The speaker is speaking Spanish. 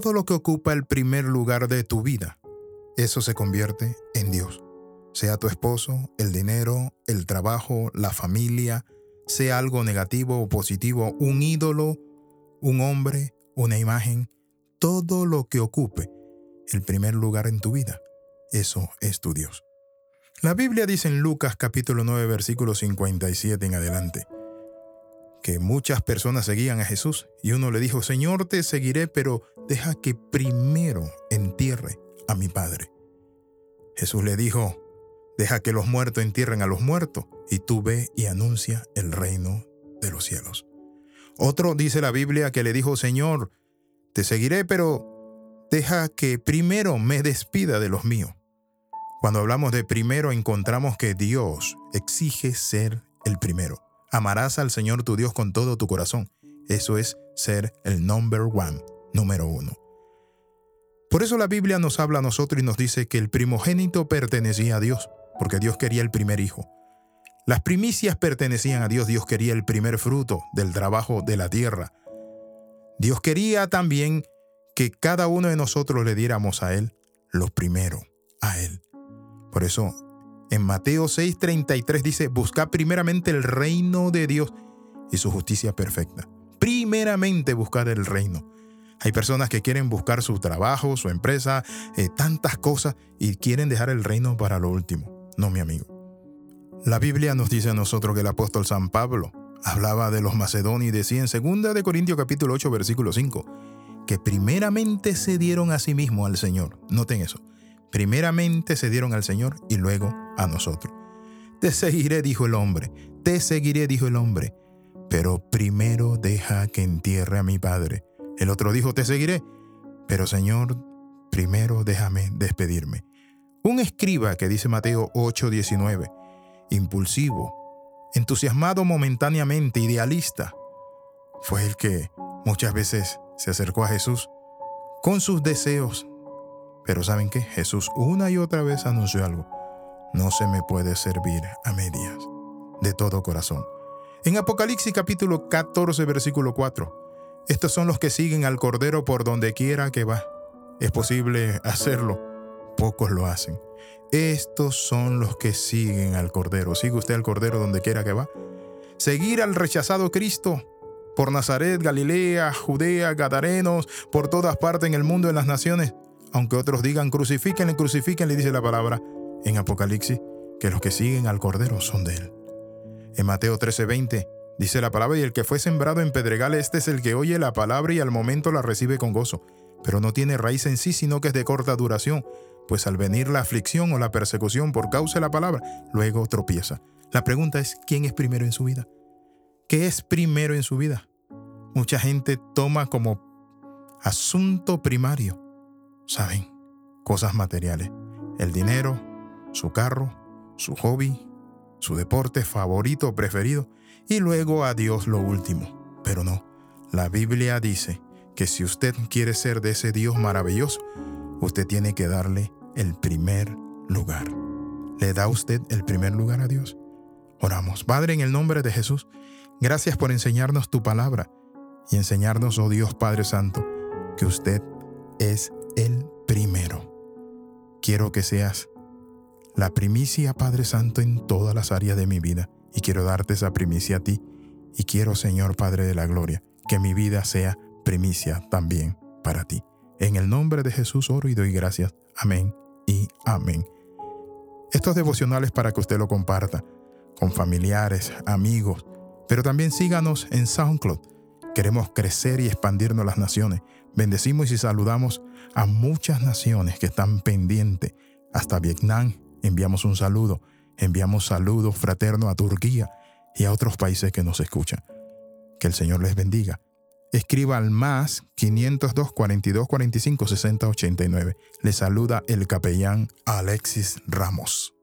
todo lo que ocupa el primer lugar de tu vida, eso se convierte en Dios. Sea tu esposo, el dinero, el trabajo, la familia, sea algo negativo o positivo, un ídolo, un hombre, una imagen, todo lo que ocupe el primer lugar en tu vida, eso es tu Dios. La Biblia dice en Lucas capítulo 9 versículo 57 en adelante que muchas personas seguían a Jesús y uno le dijo, Señor, te seguiré, pero deja que primero entierre a mi Padre. Jesús le dijo, deja que los muertos entierren a los muertos y tú ve y anuncia el reino de los cielos. Otro dice la Biblia que le dijo, Señor, te seguiré, pero deja que primero me despida de los míos. Cuando hablamos de primero encontramos que Dios exige ser el primero. Amarás al Señor tu Dios con todo tu corazón. Eso es ser el number one, número uno. Por eso la Biblia nos habla a nosotros y nos dice que el primogénito pertenecía a Dios, porque Dios quería el primer hijo. Las primicias pertenecían a Dios, Dios quería el primer fruto del trabajo de la tierra. Dios quería también que cada uno de nosotros le diéramos a Él lo primero, a Él. Por eso en Mateo 6:33 dice, busca primeramente el reino de Dios y su justicia perfecta. Primeramente buscar el reino. Hay personas que quieren buscar su trabajo, su empresa, eh, tantas cosas y quieren dejar el reino para lo último. No, mi amigo. La Biblia nos dice a nosotros que el apóstol San Pablo hablaba de los macedonios y decía en 2 de Corintios capítulo 8 versículo 5 que primeramente se dieron a sí mismos al Señor. Noten eso. Primeramente se dieron al Señor y luego a nosotros. Te seguiré, dijo el hombre. Te seguiré, dijo el hombre. Pero primero deja que entierre a mi padre. El otro dijo, te seguiré. Pero Señor, primero déjame despedirme. Un escriba que dice Mateo 8:19, impulsivo, entusiasmado momentáneamente, idealista, fue el que muchas veces se acercó a Jesús con sus deseos. Pero ¿saben qué? Jesús una y otra vez anunció algo. No se me puede servir a medias, de todo corazón. En Apocalipsis capítulo 14, versículo 4, estos son los que siguen al Cordero por donde quiera que va. Es posible hacerlo, pocos lo hacen. Estos son los que siguen al Cordero. ¿Sigue usted al Cordero donde quiera que va? Seguir al rechazado Cristo por Nazaret, Galilea, Judea, Gadarenos, por todas partes en el mundo, en las naciones. Aunque otros digan crucifíquenle, crucifíquenle, dice la palabra en Apocalipsis, que los que siguen al Cordero son de él. En Mateo 13:20 dice la palabra, y el que fue sembrado en pedregal, este es el que oye la palabra y al momento la recibe con gozo, pero no tiene raíz en sí, sino que es de corta duración, pues al venir la aflicción o la persecución por causa de la palabra, luego tropieza. La pregunta es, ¿quién es primero en su vida? ¿Qué es primero en su vida? Mucha gente toma como asunto primario, ¿saben? Cosas materiales, el dinero, su carro, su hobby, su deporte favorito preferido y luego a Dios lo último. Pero no, la Biblia dice que si usted quiere ser de ese Dios maravilloso, usted tiene que darle el primer lugar. ¿Le da usted el primer lugar a Dios? Oramos. Padre, en el nombre de Jesús, gracias por enseñarnos tu palabra y enseñarnos, oh Dios Padre Santo, que usted es el primero. Quiero que seas la primicia, Padre Santo, en todas las áreas de mi vida. Y quiero darte esa primicia a ti. Y quiero, Señor Padre de la Gloria, que mi vida sea primicia también para ti. En el nombre de Jesús oro y doy gracias. Amén y amén. Estos devocionales para que usted lo comparta con familiares, amigos, pero también síganos en SoundCloud. Queremos crecer y expandirnos las naciones. Bendecimos y saludamos a muchas naciones que están pendientes, hasta Vietnam, enviamos un saludo, enviamos saludos fraternos a Turquía y a otros países que nos escuchan. Que el Señor les bendiga. Escriba al más 502 42 45 60 89. Le saluda el capellán Alexis Ramos.